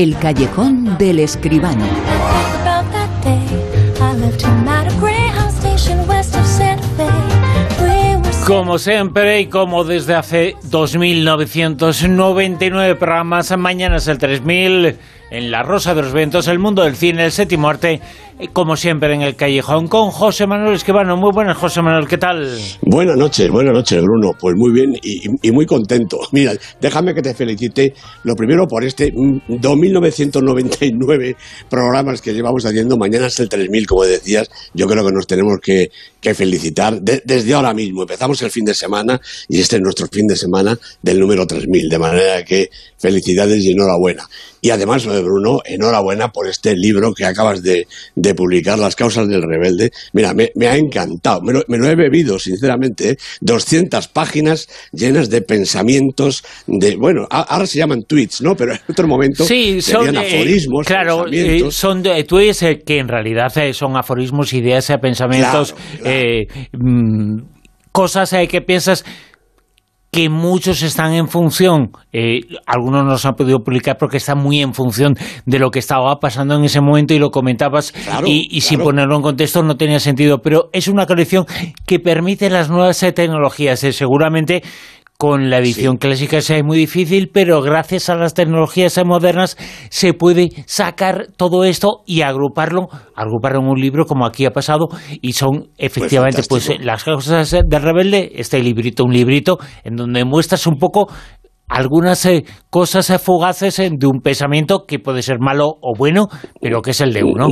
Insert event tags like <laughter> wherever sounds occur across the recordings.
El callejón del escribano. Como siempre y como desde hace 2.999 programas, mañana es el 3000 en La Rosa de los Vientos, el mundo del cine, el séptimo arte, como siempre en el callejón, con José Manuel Esquivano. Muy buenas, José Manuel, ¿qué tal? Buenas noches, buenas noches, Bruno. Pues muy bien y, muy contento. <laughs> Mira, déjame que te felicite, lo primero por este 2.999 programas que llevamos haciendo. Mañana es el 3.000, como decías. Yo creo que nos tenemos que, felicitar desde ahora mismo. Empezamos el fin de semana y este es nuestro fin de semana del número 3.000. De manera que felicidades y enhorabuena. Y además, lo de Bruno, enhorabuena por este libro que acabas de, publicar, Las causas del rebelde. Mira, me, ha encantado, me lo, he bebido, sinceramente, 200 ¿eh? páginas llenas de pensamientos, de, bueno, ahora se llaman tweets, ¿no? Pero en otro momento sí, son aforismos. Claro, eh, son tweets eh, que en realidad son aforismos, ideas, pensamientos, mm, cosas que piensas que muchos están en función, eh, algunos no se han podido publicar porque están muy en función de lo que estaba pasando en ese momento y lo comentabas y, sin ponerlo en contexto no tenía sentido, pero es una colección que permite las nuevas tecnologías. Eh, seguramente con la edición clásica es muy difícil, pero gracias a las tecnologías modernas se puede sacar todo esto y agruparlo, agruparlo en un libro como aquí ha pasado y son efectivamente pues, las cosas del rebelde, este librito, un librito en donde muestras un poco algunas eh, cosas fugaces eh, de un pensamiento que puede ser malo o bueno, pero que es el de uno.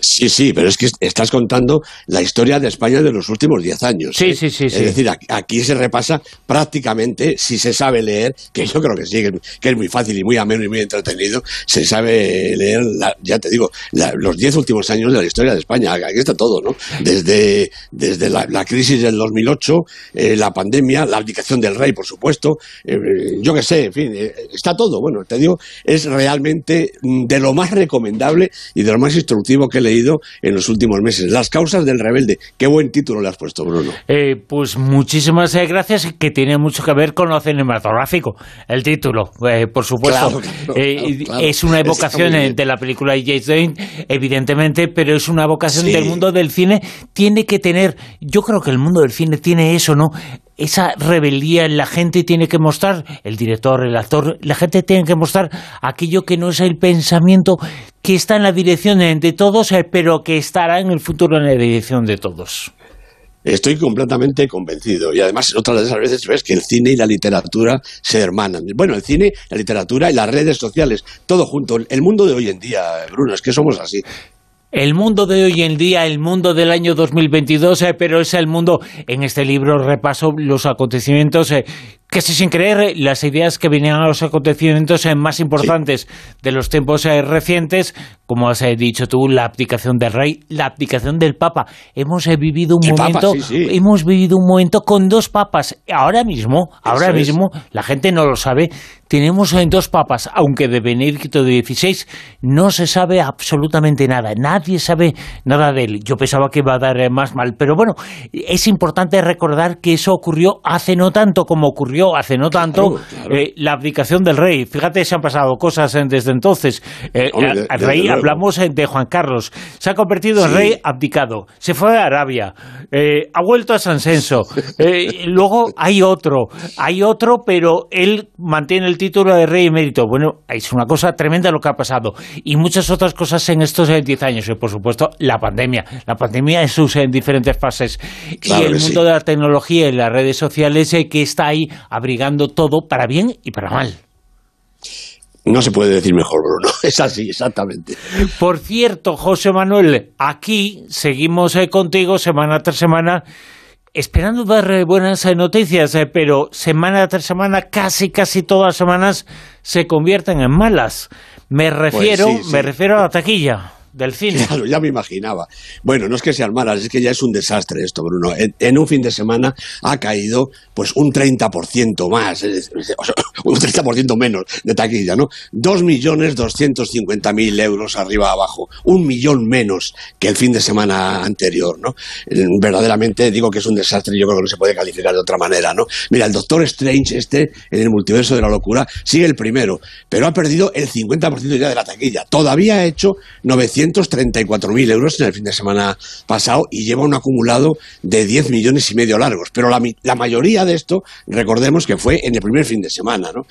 Sí, sí, pero es que estás contando la historia de España de los últimos diez años. Sí, ¿eh? sí, sí. Es decir, aquí se repasa prácticamente, si se sabe leer, que yo creo que sí, que es muy fácil y muy ameno y muy entretenido, se sabe leer, ya te digo, los diez últimos años de la historia de España. Aquí está todo, ¿no? Desde, desde la, crisis del 2008, eh, la pandemia, la abdicación del rey, por supuesto, eh, yo qué sé, en fin, está todo. Bueno, te digo, es realmente de lo más recomendable y de lo más instructivo que le leído en los últimos meses. Las causas del rebelde. Qué buen título le has puesto, Bruno. Eh, pues muchísimas eh, gracias, que tiene mucho que ver con lo cinematográfico, el título, eh, por supuesto. es una evocación de la película de James Dane, evidentemente, pero es una evocación del mundo del cine. Tiene que tener, yo creo que el mundo del cine tiene eso, ¿no? esa rebeldía en la gente tiene que mostrar, el director, el actor, la gente tiene que mostrar aquello que no es el pensamiento que está en la dirección de todos, eh, pero que estará en el futuro en la dirección de todos. Estoy completamente convencido. Y además, otra de esas veces ves que el cine y la literatura se hermanan. Bueno, el cine, la literatura y las redes sociales, todo junto. El mundo de hoy en día, Bruno, es que somos así. El mundo de hoy en día, el mundo del año 2022, eh, pero es el mundo, en este libro repaso los acontecimientos eh, casi sin creer las ideas que venían a los acontecimientos eh, más importantes de los tiempos recientes, como has dicho tú, la abdicación del rey, la abdicación del papa. Hemos vivido un momento, hemos vivido un momento con dos papas. Ahora mismo, ahora mismo, la gente no lo sabe, tenemos dos papas, aunque de Benedicto XVI no se sabe absolutamente nada, nadie sabe nada de él. Yo pensaba que iba a dar más mal, pero bueno, es importante recordar que eso ocurrió hace no tanto como ocurrió hace no tanto eh, la abdicación del rey. Fíjate, se han pasado cosas eh, desde entonces. Eh, el rey, hablamos de Juan Carlos, se ha convertido en rey abdicado, se fue a Arabia, ha vuelto a San Censo, <laughs> luego hay otro, hay otro, pero él mantiene el título de rey emérito. Bueno, es una cosa tremenda lo que ha pasado. Y muchas otras cosas en estos 10 años. Y por supuesto, la pandemia. La pandemia en sus en diferentes fases. y el mundo de la tecnología y las redes sociales eh, que está ahí abrigando todo para bien y para mal. No se puede decir mejor, Bruno. <laughs> Es así, exactamente. Por cierto, José Manuel, aquí seguimos eh, contigo semana tras semana esperando dar eh, buenas eh, noticias, pero semana tras semana, casi casi todas las semanas se convierten en malas. Me pues refiero, me refiero a la taquilla. Del cine. <laughs> Claro, ya me imaginaba. Bueno, no es que sean malas, es que ya es un desastre esto, Bruno. En, un fin de semana ha caído pues un 30% más, <laughs> un 30% menos de taquilla, ¿no? 2.250.000 euros arriba abajo, un millón menos que el fin de semana anterior, ¿no? Verdaderamente digo que es un desastre yo creo que no se puede calificar de otra manera, ¿no? Mira, el Doctor Strange este, en el multiverso de la locura, sigue el primero, pero ha perdido el 50% ya de la taquilla. Todavía ha hecho 934.000 euros en el fin de semana pasado y lleva un acumulado de 10 millones y medio largos. Pero la, mayoría de esto, recordemos que fue en el primer fin de semana, ¿no?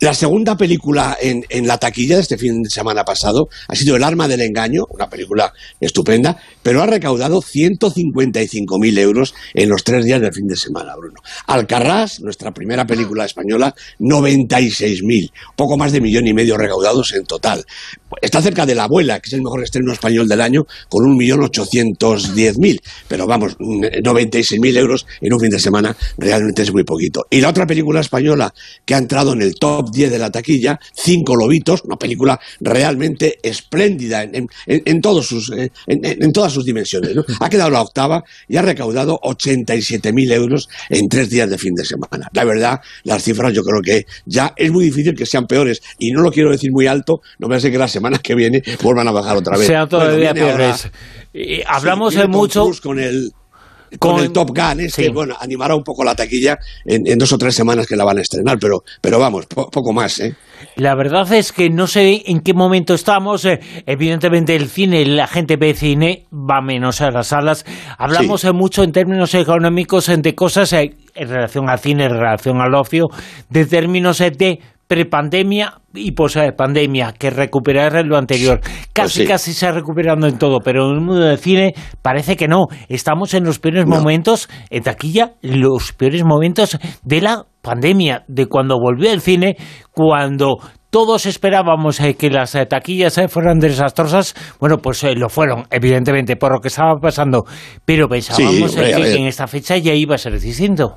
La segunda película en, en la taquilla de este fin de semana pasado ha sido El arma del engaño, una película estupenda, pero ha recaudado 155.000 euros en los tres días del fin de semana, Bruno. Alcarrás, nuestra primera película española, 96.000, poco más de millón y medio recaudados en total. Está cerca de La Abuela, que es el mejor estreno español del año, con 1.810.000, pero vamos, 96.000 euros en un fin de semana realmente es muy poquito. Y la otra película española que ha entrado en el top 10 de la taquilla, Cinco Lobitos, una película realmente espléndida en, todos sus, eh, en, todas sus dimensiones. Ha quedado la octava y ha recaudado 87.000 euros en tres días de fin de semana. La verdad, las cifras yo creo que ya es muy difícil que sean peores y no lo quiero decir muy alto, no me hace que la semana que viene vuelvan a bajar otra vez. Sean todavía peores. hablamos de mucho... Con el, con, el Top Gun, es que bueno, animará un poco la taquilla en, dos o tres semanas que la van a estrenar, pero, pero vamos, poco más, ¿eh? La verdad es que no sé en qué momento estamos. Eh, evidentemente el cine, la gente ve cine, va menos a las salas. Hablamos eh, mucho en términos económicos de cosas en relación al cine, en relación al ocio, de términos de prepandemia y pandemia que recuperar lo anterior. Pues casi, casi se ha recuperado en todo, pero en el mundo del cine parece que no. Estamos en los peores momentos, en taquilla, los peores momentos de la pandemia, de cuando volvió el cine, cuando todos esperábamos eh, que las eh, taquillas eh, fueran desastrosas, bueno, pues lo fueron, evidentemente, por lo que estaba pasando, pero pensábamos que en esta fecha ya iba a ser distinto.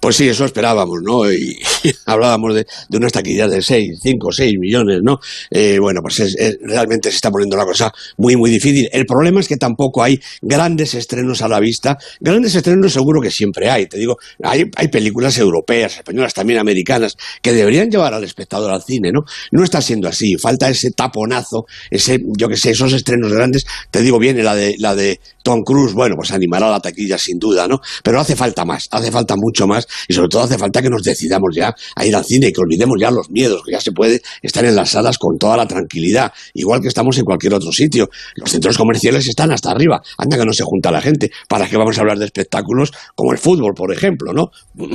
Pues sí, eso esperábamos, ¿no? Y, <laughs> hablábamos de, de, unas taquillas de 6, 5, 6 millones, ¿no? Eh, bueno, pues realmente se está poniendo la cosa muy, muy difícil. El problema es que tampoco hay grandes estrenos a la vista. Grandes estrenos seguro que siempre hay. Te digo, hay, hay películas europeas, españolas, también americanas, que deberían llevar al espectador al cine, ¿no? No está siendo así. Falta ese taponazo, ese, yo que sé, esos estrenos grandes. Te digo, viene la de, la de Tom Cruise, bueno, pues animará la taquilla sin duda, ¿no? Pero hace falta más, hace falta mucho más y sobre todo hace falta que nos decidamos ya a ir al cine y que olvidemos ya los miedos, que ya se puede estar en las salas con toda la tranquilidad, igual que estamos en cualquier otro sitio. Los centros comerciales están hasta arriba, anda que no se junta la gente. ¿Para qué vamos a hablar de espectáculos como el fútbol, por ejemplo, no? <laughs>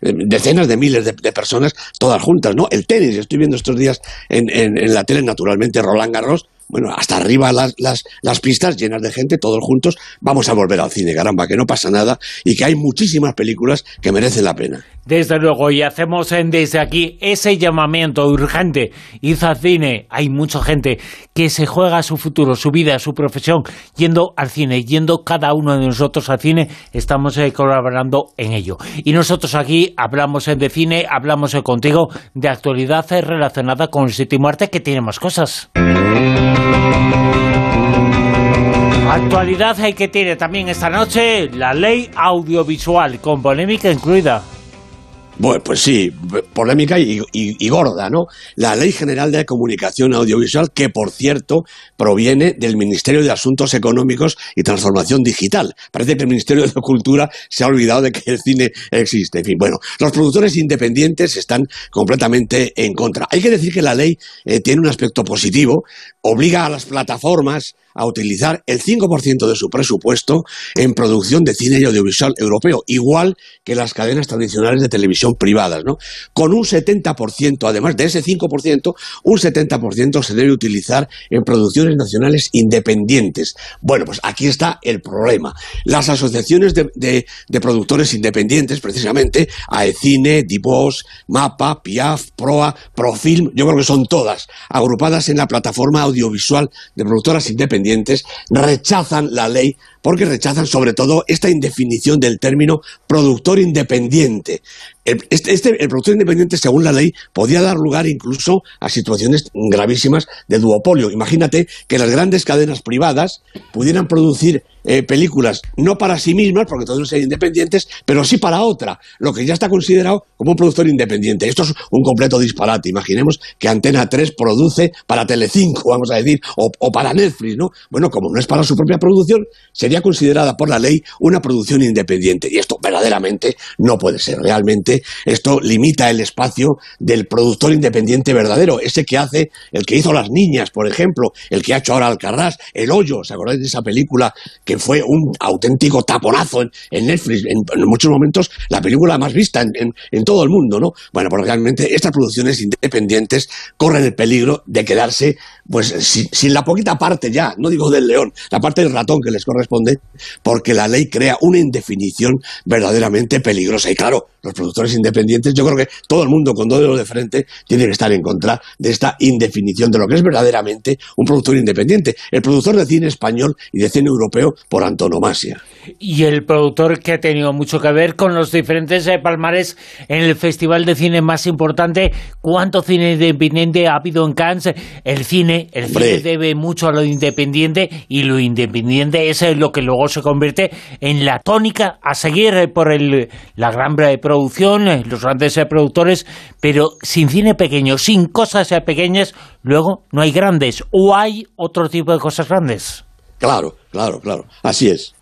Decenas de miles de, personas todas juntas, ¿no? El tenis, estoy viendo estos días en, en la tele, naturalmente, Roland Garros, bueno, hasta arriba las, las, las, pistas llenas de gente, todos juntos, vamos a volver al cine, caramba, que no pasa nada y que hay muchísimas películas que merecen la pena. Desde luego, y hacemos desde aquí ese llamamiento urgente. Id al cine, hay mucha gente que se juega su futuro, su vida, su profesión, yendo al cine, yendo cada uno de nosotros al cine, estamos eh, colaborando en ello. Y nosotros aquí hablamos de cine, hablamos contigo de actualidad eh, relacionada con el sitio arte, que tiene más cosas. Actualidad hay que tiene también esta noche la ley audiovisual, con polémica incluida. Bueno, pues sí, polémica y, gorda, ¿no? La Ley General de Comunicación Audiovisual, que por cierto proviene del Ministerio de Asuntos Económicos y Transformación Digital. Parece que el Ministerio de Cultura se ha olvidado de que el cine existe. En fin, bueno, los productores independientes están completamente en contra. Hay que decir que la ley eh, tiene un aspecto positivo, obliga a las plataformas a utilizar el 5% de su presupuesto en producción de cine y audiovisual europeo, igual que las cadenas tradicionales de televisión privadas, ¿no? Con un 70%, además de ese 5%, un 70% se debe utilizar en producciones nacionales independientes. Bueno, pues aquí está el problema. Las asociaciones de, productores independientes, precisamente, AECINE, Divos, MAPA, PIAF, PROA, Profilm, yo creo que son todas agrupadas en la plataforma audiovisual de productoras independientes, rechazan la ley porque rechazan sobre todo esta indefinición del término productor independiente. Este, este, el, productor independiente, según la ley, podía dar lugar incluso a situaciones gravísimas de duopolio. Imagínate que las grandes cadenas privadas pudieran producir eh, películas no para sí mismas, porque todos sean independientes, pero sí para otra, lo que ya está considerado como un productor independiente. Esto es un completo disparate. Imaginemos que Antena 3 produce para Telecinco, vamos a decir, o, para Netflix, ¿no? Bueno, como no es para su propia producción, sería considerada por la ley una producción independiente. Y esto verdaderamente no puede ser. Realmente esto limita el espacio del productor independiente verdadero, ese que hace, el que hizo Las Niñas, por ejemplo, el que ha hecho ahora Alcarrás, El Hoyo, ¿os acordáis de esa película fue un auténtico taponazo en, Netflix? En, muchos momentos la película más vista en, todo el mundo, ¿no? Bueno, porque realmente estas producciones independientes corren el peligro de quedarse pues sin, la poquita parte ya, no digo del león, la parte del ratón que les corresponde, porque la ley crea una indefinición verdaderamente peligrosa. Y claro, los productores independientes, yo creo que todo el mundo con dos dedos de frente tiene que estar en contra de esta indefinición de lo que es verdaderamente un productor independiente, el productor de cine español y de cine europeo por antonomasia. Y el productor que ha tenido mucho que ver con los diferentes eh, palmares en el festival de cine más importante, ¿cuánto cine independiente ha habido en Cannes? El cine, el cine debe mucho a lo independiente y lo independiente es lo que luego se convierte en la tónica a seguir por el, la gran producción, los grandes productores, pero sin cine pequeño, sin cosas pequeñas, luego no hay grandes o hay otro tipo de cosas grandes. Claro, claro, claro, así es.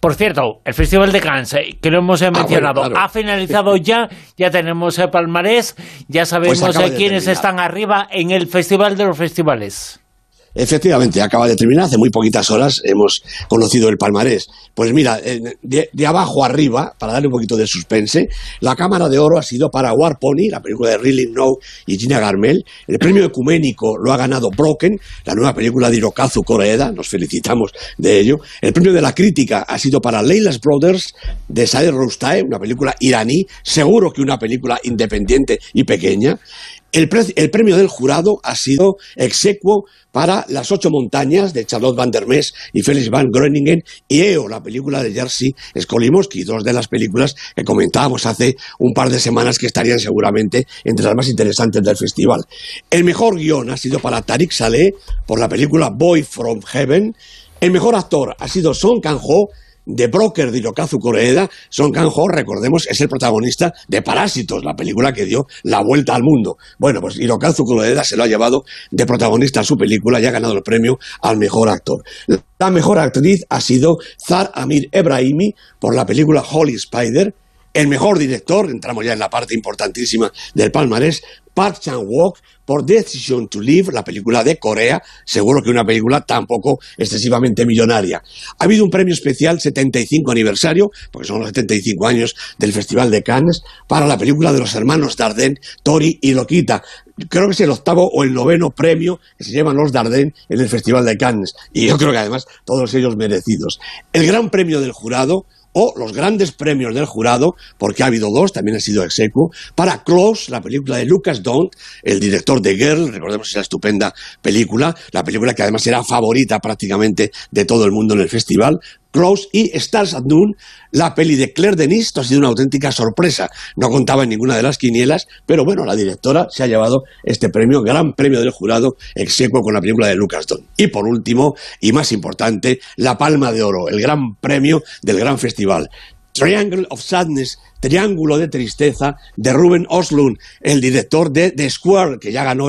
Por cierto, el Festival de Cannes, que lo hemos ah, mencionado, ha finalizado <laughs> ya, ya tenemos el palmarés, ya pues sabemos quiénes están arriba en el Festival de los Festivales. Efectivamente, acaba de terminar, hace muy poquitas horas hemos conocido el palmarés. Pues mira, de, abajo arriba, para darle un poquito de suspense, la Cámara de Oro ha sido para War Pony, la película de Really No y Gina Garmel. El premio ecuménico lo ha ganado Broken, la nueva película de Hirokazu Koreeda, nos felicitamos de ello. El premio de la crítica ha sido para Leila's Brothers de Saeed Roustai, una película iraní, seguro que una película independiente y pequeña. El, premio del jurado ha sido execuo para Las ocho montañas de Charlotte van der Mees y Felix van Groeningen y EO, la película de Jerzy Skolimowski, dos de las películas que comentábamos hace un par de semanas que estarían seguramente entre las más interesantes del festival. El mejor guion ha sido para Tariq Saleh por la película Boy from Heaven. El mejor actor ha sido Song Kang-ho de Broker de Hirokazu Koreeda, Son Kang-ho, recordemos, es el protagonista de Parásitos, la película que dio la vuelta al mundo. Bueno, pues Hirokazu Koreeda se lo ha llevado de protagonista a su película y ha ganado el premio al mejor actor. La mejor actriz ha sido Zar Amir Ebrahimi por la película Holy Spider. El mejor director, entramos ya en la parte importantísima del palmarés, Park Chan-wook por Decision to Live, la película de Corea, seguro que una película tampoco excesivamente millonaria. Ha habido un premio especial 75 aniversario, porque son los 75 años del Festival de Cannes, para la película de los hermanos Dardenne, Tori y Loquita. Creo que es el octavo o el noveno premio que se llevan los Dardenne en el Festival de Cannes, y yo creo que además todos ellos merecidos. El gran premio del jurado o los grandes premios del jurado, porque ha habido dos, también ha sido execuo, para Close, la película de Lucas Dont, el director de Girl, recordemos esa estupenda película, la película que además era favorita prácticamente de todo el mundo en el festival, Close y Stars at Noon, la peli de Claire Denis, esto ha sido una auténtica sorpresa. No contaba en ninguna de las quinielas, pero bueno, la directora se ha llevado este premio, gran premio del jurado, execuo con la película de Lucas Don. Y por último, y más importante, la Palma de Oro, el gran premio del gran festival. Triangle of Sadness Triángulo de Tristeza de Ruben Oslund, el director de The Square, que ya ganó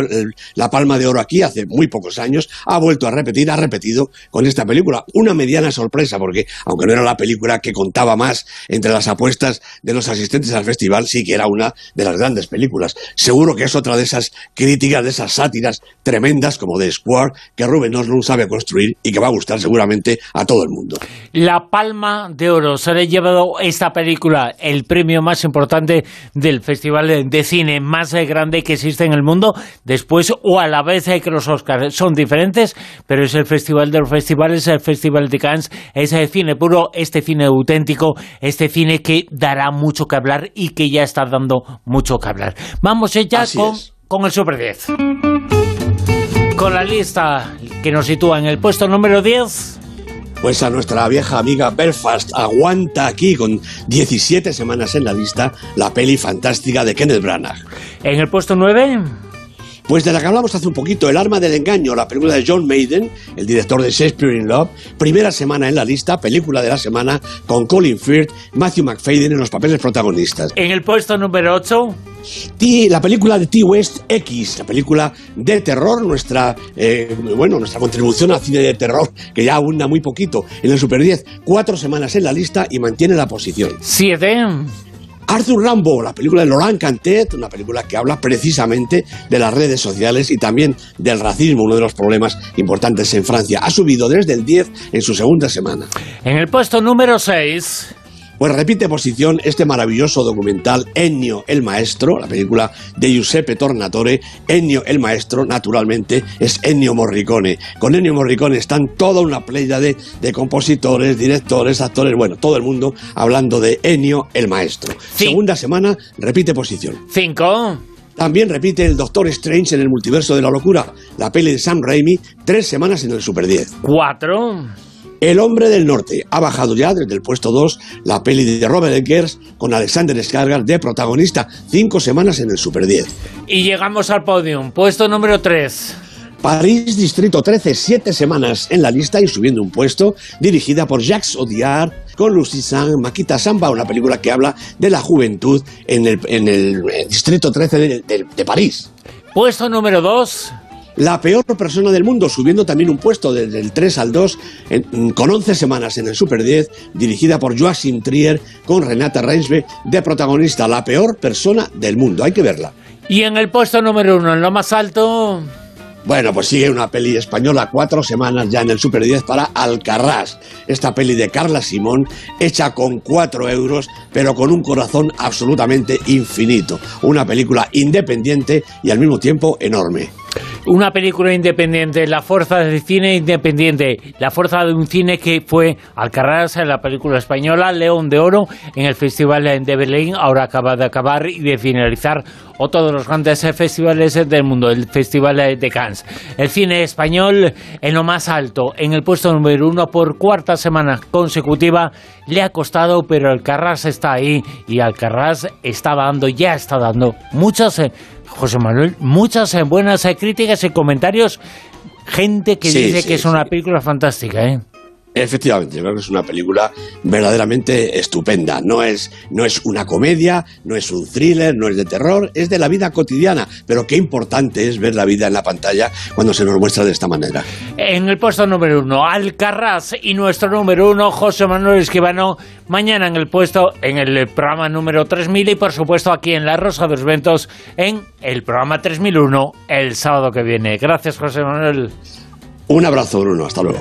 la Palma de Oro aquí hace muy pocos años, ha vuelto a repetir, ha repetido con esta película. Una mediana sorpresa, porque aunque no era la película que contaba más entre las apuestas de los asistentes al festival, sí que era una de las grandes películas. Seguro que es otra de esas críticas, de esas sátiras tremendas como The Square, que Ruben Oslund sabe construir y que va a gustar seguramente a todo el mundo. La Palma de Oro se ha llevado esta película, el premio más importante del festival de cine más grande que existe en el mundo, después o a la vez que los Oscars son diferentes, pero es el festival de los festivales, el festival de Cannes, es el cine puro, este cine auténtico, este cine que dará mucho que hablar y que ya está dando mucho que hablar. Vamos ya con, con el Super 10. Con la lista que nos sitúa en el puesto número 10. Pues a nuestra vieja amiga Belfast aguanta aquí con 17 semanas en la lista la peli fantástica de Kenneth Branagh. En el puesto 9... Pues de la que hablamos hace un poquito, El arma del engaño, la película de John Maiden, el director de Shakespeare in Love, primera semana en la lista, película de la semana, con Colin Firth, Matthew McFadden en los papeles protagonistas. En el puesto número 8... la película de T. West X, la película de terror, nuestra eh, bueno, nuestra contribución al cine de terror, que ya abunda muy poquito en el Super 10, cuatro semanas en la lista y mantiene la posición. Siete. Arthur Rambo, la película de Laurent Cantet, una película que habla precisamente de las redes sociales y también del racismo, uno de los problemas importantes en Francia. Ha subido desde el 10 en su segunda semana. En el puesto número 6. Pues repite posición este maravilloso documental Ennio el Maestro, la película de Giuseppe Tornatore. Ennio el Maestro, naturalmente, es Ennio Morricone. Con Ennio Morricone están toda una playa de, de compositores, directores, actores, bueno, todo el mundo hablando de Ennio el Maestro. Segunda semana, repite posición. Cinco. También repite el Doctor Strange en el multiverso de la locura, la peli de Sam Raimi, tres semanas en el Super 10. Cuatro. El hombre del norte ha bajado ya desde el puesto 2 la peli de Robert Eggers con Alexander Skarsgård de protagonista, cinco semanas en el Super 10. Y llegamos al podium, puesto número 3. París Distrito 13, siete semanas en la lista y subiendo un puesto, dirigida por Jacques Audiard con Lucy Sang, Makita Samba, una película que habla de la juventud en el, eh, Distrito 13 de, de París. Puesto número 2. La peor persona del mundo, subiendo también un puesto desde el 3 al 2, con 11 semanas en el Super 10, dirigida por Joachim Trier, con Renata Reinsbe de protagonista. La peor persona del mundo, hay que verla. Y en el puesto número 1, en lo más alto... Bueno, pues sigue una peli española, cuatro semanas ya en el Super 10 para Alcarrás. Esta peli de Carla Simón, hecha con cuatro euros, pero con un corazón absolutamente infinito. Una película independiente y al mismo tiempo enorme una película independiente, la fuerza del cine independiente, la fuerza de un cine que fue Alcarrás en la película española, León de Oro en el Festival de Berlín, ahora acaba de acabar y de finalizar otro de los grandes festivales del mundo, el Festival de Cannes. El cine español en lo más alto, en el puesto número uno por cuarta semana consecutiva, le ha costado, pero Alcarrás está ahí y Alcarrás está dando, ya está dando muchas José Manuel, muchas eh, buenas eh, críticas y comentarios. Gente que dice que es una película fantástica, ¿eh? Efectivamente, yo creo que es una película verdaderamente estupenda. No es, no es una comedia, no es un thriller, no es de terror, es de la vida cotidiana. Pero qué importante es ver la vida en la pantalla cuando se nos muestra de esta manera. En el puesto número uno, Alcarraz y nuestro número uno, José Manuel Esquivano. Mañana en el puesto, en el programa número 3000 y por supuesto aquí en La Rosa de los Ventos en el programa 3001 el sábado que viene. Gracias, José Manuel. Un abrazo, Bruno. Hasta luego.